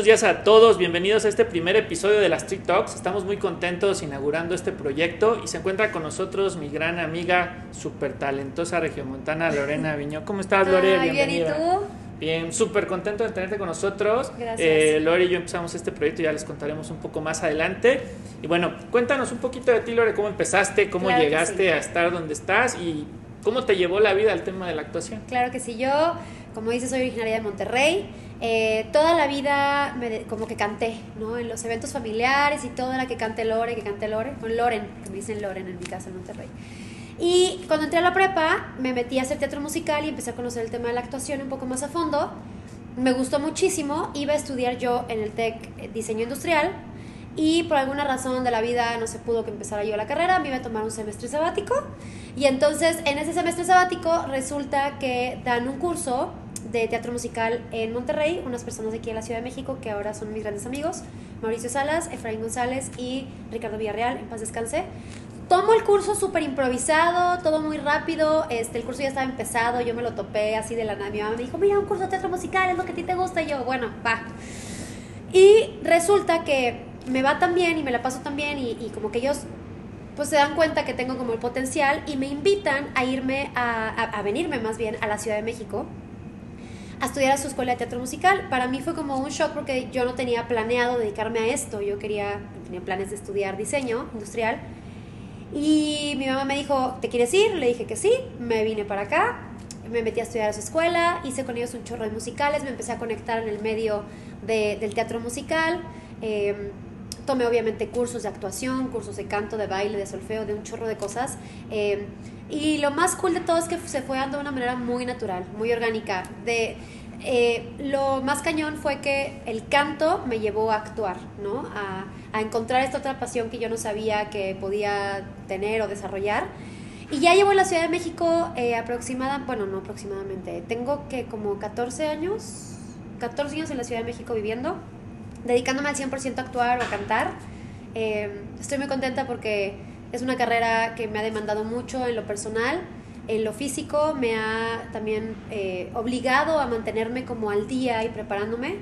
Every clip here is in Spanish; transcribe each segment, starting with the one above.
Buenos días a todos, bienvenidos a este primer episodio de las Talks. Estamos muy contentos inaugurando este proyecto y se encuentra con nosotros mi gran amiga, súper talentosa regiomontana Lorena Viñó. ¿Cómo estás, Lore? Ay, bien, ¿y tú? Bien, súper contento de tenerte con nosotros. Gracias. Eh, Lore y yo empezamos este proyecto, ya les contaremos un poco más adelante. Y bueno, cuéntanos un poquito de ti, Lore, cómo empezaste, cómo Claro llegaste sí. a estar donde estás y cómo te llevó la vida al tema de la actuación. Claro que sí, yo, como dices, soy originaria de Monterrey. Eh, toda la vida me como que canté, ¿no? En los eventos familiares y todo era que cante Lore, que cante Lore, con Loren, que me dicen Loren en mi casa en Monterrey. Y cuando entré a la prepa, me metí a hacer teatro musical y empecé a conocer el tema de la actuación un poco más a fondo. Me gustó muchísimo, iba a estudiar yo en el TEC eh, diseño industrial y por alguna razón de la vida no se pudo que empezara yo la carrera, me iba a tomar un semestre sabático y entonces en ese semestre sabático resulta que dan un curso de teatro musical en Monterrey, unas personas de aquí de la Ciudad de México que ahora son mis grandes amigos, Mauricio Salas, Efraín González y Ricardo Villarreal, en paz descanse. Tomo el curso súper improvisado, todo muy rápido, este, el curso ya estaba empezado, yo me lo topé así de la nada, mi mamá me dijo, mira, un curso de teatro musical, es lo que a ti te gusta, y yo, bueno, va. Y resulta que me va tan bien y me la paso tan bien y, como que ellos pues se dan cuenta que tengo como el potencial y me invitan a irme a, a venirme más bien a la Ciudad de México a estudiar a su escuela de teatro musical. Para mí fue como un shock porque yo no tenía planeado dedicarme a esto, yo quería, tenía planes de estudiar diseño industrial. Y mi mamá me dijo, ¿te quieres ir? Le dije que sí, me vine para acá, me metí a estudiar a su escuela, hice con ellos un chorro de musicales, me empecé a conectar en el medio de- del teatro musical. eh, tomé obviamente cursos de actuación, cursos de canto, de baile, de solfeo, de un chorro de cosas. eh, y lo más cool de todo es que se fue dando de una manera muy natural, muy orgánica. De, eh, lo más cañón fue que el canto me llevó a actuar, ¿no? A, encontrar esta otra pasión que yo no sabía que podía tener o desarrollar. Y ya llevo en la Ciudad de México eh, aproximada, bueno, no aproximadamente, tengo que como 14 años, 14 años en la Ciudad de México viviendo, dedicándome al 100% a actuar o a cantar. Eh, estoy muy contenta porque es una carrera que me ha demandado mucho en lo personal, en lo físico, me ha también eh, obligado a mantenerme como al día y preparándome.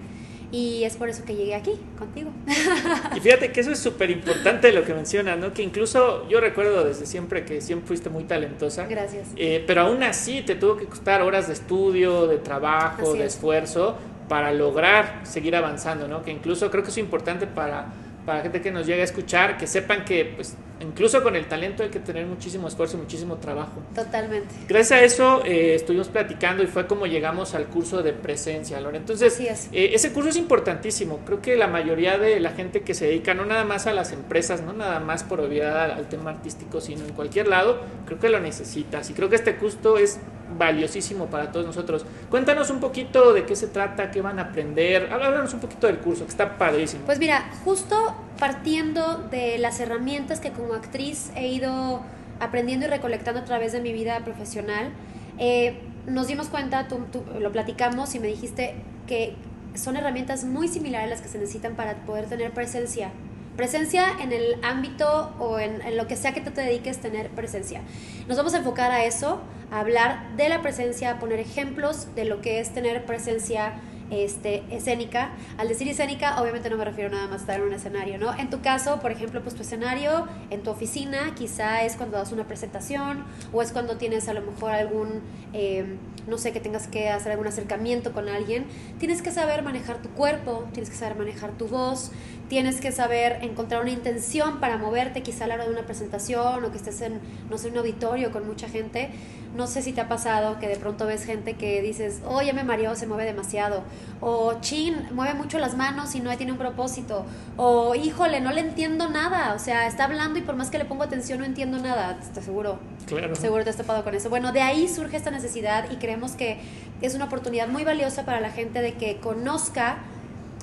Y es por eso que llegué aquí contigo. Y fíjate que eso es súper importante lo que mencionas, ¿no? Que incluso yo recuerdo desde siempre que siempre fuiste muy talentosa. Gracias. Eh, pero aún así te tuvo que costar horas de estudio, de trabajo, Así de es. esfuerzo para lograr seguir avanzando, ¿no? Que incluso creo que es importante para, para gente que nos llega a escuchar, que sepan que pues incluso con el talento hay que tener muchísimo esfuerzo y muchísimo trabajo. Totalmente. Gracias a eso eh, estuvimos platicando y fue como llegamos al curso de presencia, Lore. Entonces, es. eh, ese curso es importantísimo. Creo que la mayoría de la gente que se dedica no nada más a las empresas, no nada más por obviedad al, al tema artístico, sino en cualquier lado, creo que lo necesitas. Y creo que este curso es valiosísimo para todos nosotros. Cuéntanos un poquito de qué se trata, qué van a aprender. Háblanos un poquito del curso, que está padrísimo. Pues mira, justo partiendo de las herramientas que como actriz he ido aprendiendo y recolectando a través de mi vida profesional, eh, nos dimos cuenta, tú, tú- lo platicamos y me dijiste que son herramientas muy similares las que se necesitan para poder tener presencia. Presencia en el ámbito o en, en lo que sea que tú te dediques, tener presencia. Nos vamos a enfocar a eso, a hablar de la presencia, a poner ejemplos de lo que es tener presencia este, escénica. Al decir escénica, obviamente no me refiero nada más a estar en un escenario, ¿no? En tu caso, por ejemplo, pues tu escenario en tu oficina, quizá es cuando das una presentación o es cuando tienes a lo mejor algún, eh, no sé, que tengas que hacer algún acercamiento con alguien. Tienes que saber manejar tu cuerpo, tienes que saber manejar tu voz, tienes que saber encontrar una intención para moverte quizá a la hora de una presentación o que estés en, no sé, un auditorio con mucha gente. No sé si te ha pasado que de pronto ves gente que dices, oh, ya me mareó, se mueve demasiado. O, chin, mueve mucho las manos y no tiene un propósito. O, híjole, no le entiendo nada. O sea, está hablando y por más que le pongo atención no entiendo nada. Te seguro, Claro. seguro te has topado con eso. Bueno, de ahí surge esta necesidad y creemos que es una oportunidad muy valiosa para la gente de que conozca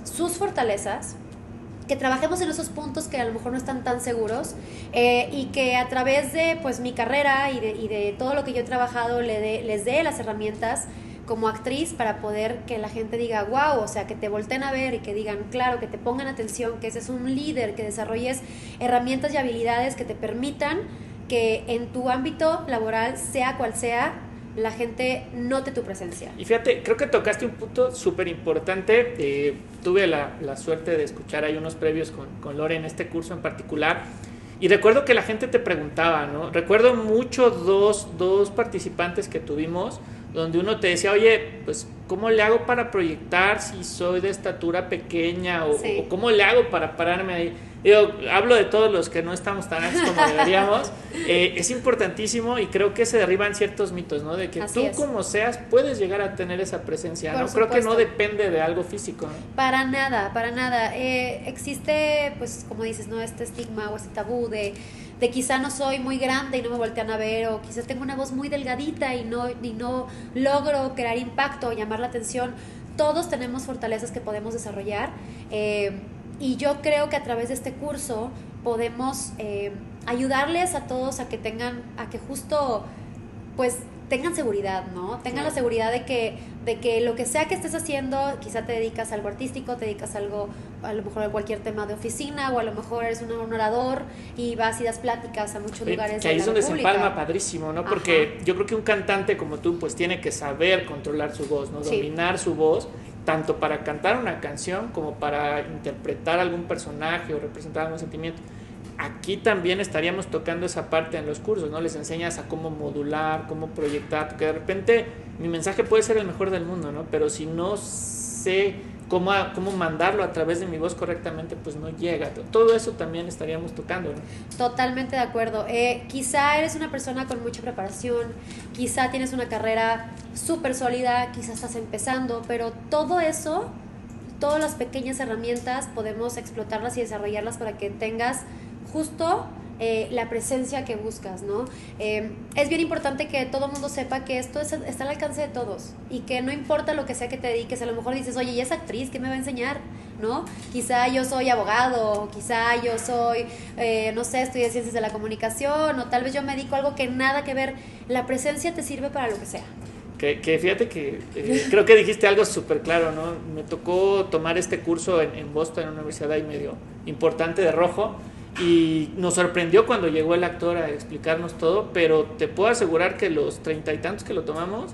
sus fortalezas, que trabajemos en esos puntos que a lo mejor no están tan seguros eh, y que a través de pues mi carrera y de, y de todo lo que yo he trabajado le les dé las herramientas como actriz para poder que la gente diga wow, o sea, que te volteen a ver y que digan claro, que te pongan atención, que ese es un líder, que desarrolles herramientas y habilidades que te permitan que en tu ámbito laboral, sea cual sea, la gente note tu presencia. Y fíjate, creo que tocaste un punto súper importante. Eh, tuve la, la, suerte de escuchar ahí unos previos con, con Lore en este curso en particular. Y recuerdo que la gente te preguntaba, ¿no? Recuerdo mucho dos, dos participantes que tuvimos donde uno te decía, oye, pues, ¿cómo le hago para proyectar si soy de estatura pequeña? O, o cómo le hago para pararme ahí? Yo hablo de todos los que no estamos tan altos como deberíamos. Eh, es importantísimo y creo que se derriban ciertos mitos, ¿no? De que tú como seas puedes llegar a tener esa presencia, ¿no? Creo que no depende de algo físico. Para nada, para nada. Eh, existe, pues, como dices, ¿no? Este estigma o este tabú de de quizá no soy muy grande y no me voltean a ver, o quizás tengo una voz muy delgadita y no, y no logro crear impacto o llamar la atención. Todos tenemos fortalezas que podemos desarrollar. Eh, y yo creo que a través de este curso podemos eh, ayudarles a todos a que tengan, a que justo, pues tengan seguridad, ¿no? Tengan la seguridad de que, de que lo que sea que estés haciendo, quizá te dedicas a algo artístico, te dedicas a algo, a lo mejor a cualquier tema de oficina, o a lo mejor eres un orador y vas y das pláticas a muchos lugares. Que ahí es donde se empalma padrísimo, ¿no? Porque yo creo que un cantante como tú, pues tiene que saber controlar su voz, ¿no? Dominar su voz tanto para cantar una canción como para interpretar algún personaje o representar algún sentimiento. Aquí también estaríamos tocando esa parte en los cursos, ¿no? Les enseñas a cómo modular, cómo proyectar, porque de repente mi mensaje puede ser el mejor del mundo, ¿no? Pero si no sé cómo, cómo mandarlo a través de mi voz correctamente, pues no llega. Todo eso también estaríamos tocando. Totalmente de acuerdo. Eh, quizá eres una persona con mucha preparación, quizá tienes una carrera súper sólida, quizá estás empezando, pero todo eso, todas las pequeñas herramientas, podemos explotarlas y desarrollarlas para que tengas justo eh, la presencia que buscas, ¿no? Eh, es bien importante que todo mundo sepa que esto está al alcance de todos y que no importa lo que sea que te dediques, a lo mejor dices, oye, ¿y esa actriz qué me va a enseñar? ¿No? Quizá yo soy abogado, quizá yo soy, eh, no sé, estudié ciencias de la comunicación, o tal vez yo me dedico a algo que nada que ver. La presencia te sirve para lo que sea. Que, fíjate que creo que dijiste algo súper claro, ¿no? Me tocó tomar este curso en, en Boston, en una universidad ahí medio importante de rojo, y nos sorprendió cuando llegó el actor a explicarnos todo, pero te puedo asegurar que los treinta y tantos que lo tomamos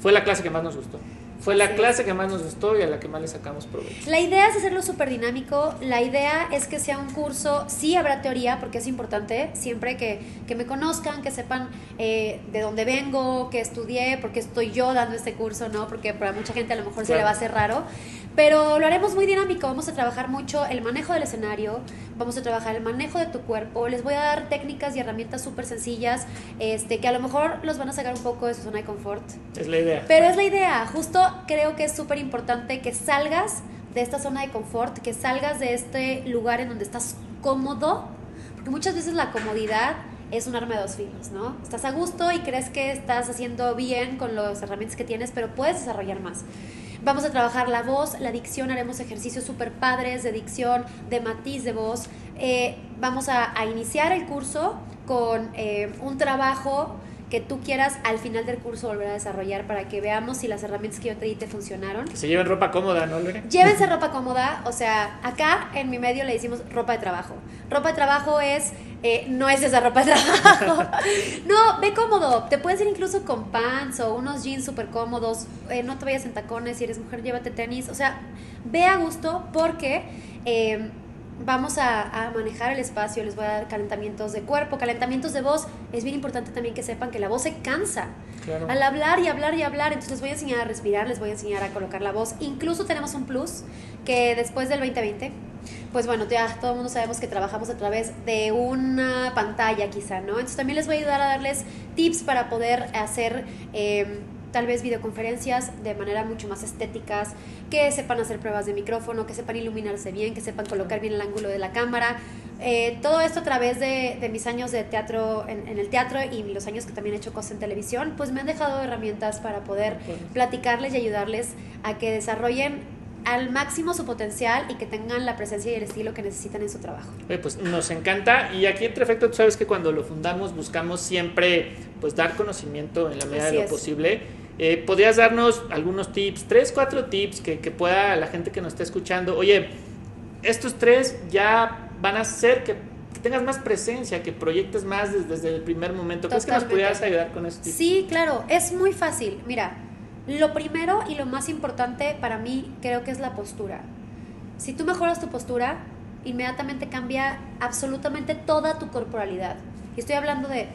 fue la clase que más nos gustó. Fue la clase que más nos gustó y a la que más le sacamos provecho. La idea es hacerlo súper dinámico. La idea es que sea un curso, sí habrá teoría, porque es importante, siempre que, que me conozcan, que sepan eh, de dónde vengo, que estudié, porque estoy yo dando este curso, ¿no? Porque para mucha gente a lo mejor se le va a hacer raro. Pero lo haremos muy dinámico, vamos a trabajar mucho el manejo del escenario, vamos a trabajar el manejo de tu cuerpo, les voy a dar técnicas y herramientas súper sencillas, este, que a lo mejor los van a sacar un poco de su zona de confort. Es la idea. Pero es la idea, justo creo que es súper importante que salgas de esta zona de confort, que salgas de este lugar en donde estás cómodo, porque muchas veces la comodidad es un arma de dos filos, ¿no? Estás a gusto y crees que estás haciendo bien con las herramientas que tienes, pero puedes desarrollar más. Vamos a trabajar la voz, la dicción, haremos ejercicios súper padres de dicción, de matiz de voz. Eh, vamos a, iniciar el curso con eh, un trabajo que tú quieras al final del curso volver a desarrollar para que veamos si las herramientas que yo te di te funcionaron. Que se lleven ropa cómoda, ¿no, Lore? Llévense ropa cómoda, o sea, acá en mi medio le decimos ropa de trabajo. Ropa de trabajo es, eh, no es esa ropa de trabajo. no, ve cómodo. Te puedes ir incluso con pants o unos jeans súper cómodos. Eh, no te vayas en tacones, si eres mujer, llévate tenis. O sea, ve a gusto porque... Eh, vamos a, manejar el espacio, les voy a dar calentamientos de cuerpo, calentamientos de voz. Es bien importante también que sepan que la voz se cansa. Al hablar y hablar y hablar, entonces les voy a enseñar a respirar, les voy a enseñar a colocar la voz. Incluso tenemos un plus que después del 2020, pues bueno, ya todo el mundo sabemos que trabajamos a través de una pantalla quizá, ¿no? Entonces también les voy a ayudar a darles tips para poder hacer... Eh, tal vez videoconferencias de manera mucho más estéticas, que sepan hacer pruebas de micrófono, que sepan iluminarse bien, que sepan colocar bien el ángulo de la cámara. Eh, todo esto a través de, mis años de teatro en, el teatro y los años que también he hecho cosas en televisión, pues me han dejado herramientas para poder platicarles y ayudarles a que desarrollen al máximo su potencial y que tengan la presencia y el estilo que necesitan en su trabajo. pues nos encanta y aquí entre efecto tú sabes que cuando lo fundamos buscamos siempre pues dar conocimiento en la medida de lo posible. Eh, ¿Podrías darnos algunos tips, tres, cuatro tips que, que pueda la gente que nos está escuchando? Oye, estos tres ya van a hacer que, que tengas más presencia, que proyectes más desde, desde el primer momento. ¿Crees que nos pudieras ayudar con esto? Sí, claro, es muy fácil. Mira, lo primero y lo más importante para mí creo que es la postura. Si tú mejoras tu postura, inmediatamente cambia absolutamente toda tu corporalidad. Y estoy hablando de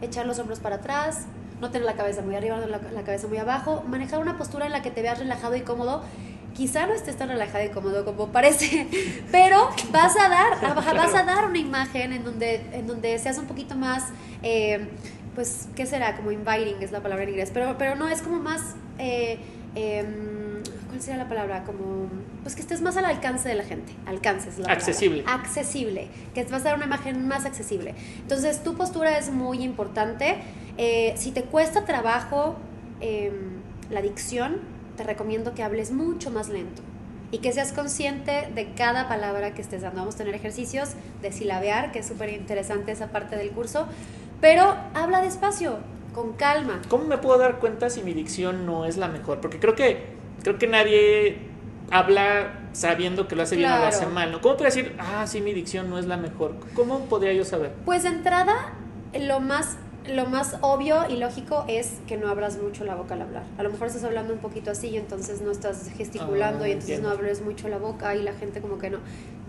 echar los hombros para atrás, no tener la cabeza muy arriba, no tener la, la cabeza muy abajo, manejar una postura en la que te veas relajado y cómodo. Quizá no estés tan relajado y cómodo como parece, pero vas a dar, vas a dar una imagen en donde, en donde seas un poquito más, eh, pues, ¿qué será? Como inviting es la palabra en inglés, pero, pero no, es como más, eh, em, ¿cuál sería la palabra? Como, pues que estés más al alcance de la gente, alcance es la palabra. Accesible. Accesible, que vas a dar una imagen más accesible. Entonces, tu postura es muy importante. Eh, si te cuesta trabajo em, la dicción, te recomiendo que hables mucho más lento y que seas consciente de cada palabra que estés dando. Vamos a tener ejercicios de silabear, que es súper interesante esa parte del curso, pero habla despacio, con calma. ¿Cómo me puedo dar cuenta si mi dicción no es la mejor? Porque creo que, creo que nadie habla sabiendo que lo hace bien o lo hace mal. ¿no? ¿Cómo puedo decir, ah, sí, mi dicción no es la mejor? ¿Cómo podría yo saber? Pues de entrada, lo más, lo más obvio y lógico es que no abras mucho la boca al hablar. A lo mejor estás hablando un poquito así y entonces no estás gesticulando Ah, y entonces entiendo. no abres mucho la boca y la gente como que no.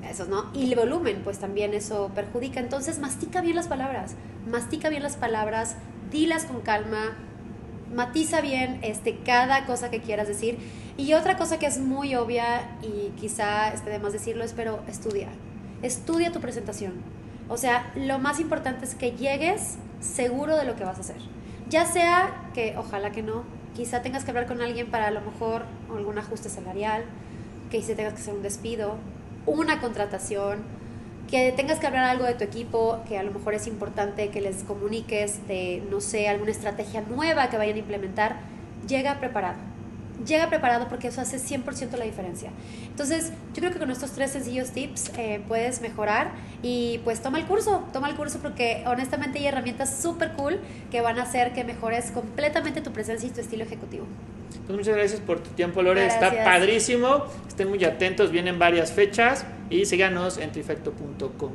Eso no. Y el volumen, pues también eso perjudica. Entonces mastica bien las palabras. Mastica bien las palabras, dilas con calma, matiza bien este, cada cosa que quieras decir. Y otra cosa que es muy obvia y quizá esté de más decirlo es, pero estudia. Estudia tu presentación. O sea, lo más importante es que llegues seguro de lo que vas a hacer. Ya sea que, ojalá que no, quizá tengas que hablar con alguien para a lo mejor algún ajuste salarial, que quizá tengas que hacer un despido, una contratación, que tengas que hablar algo de tu equipo, que a lo mejor es importante que les comuniques de, no sé, alguna estrategia nueva que vayan a implementar, llega preparado. Llega preparado porque eso hace 100% la diferencia. Entonces, yo creo que con estos tres sencillos tips eh, puedes mejorar y pues toma el curso, toma el curso porque honestamente hay herramientas súper cool que van a hacer que mejores completamente tu presencia y tu estilo ejecutivo. Pues muchas gracias por tu tiempo, Lore. Está Gracias. padrísimo. Estén muy atentos, vienen varias fechas y síganos en trifecto.com.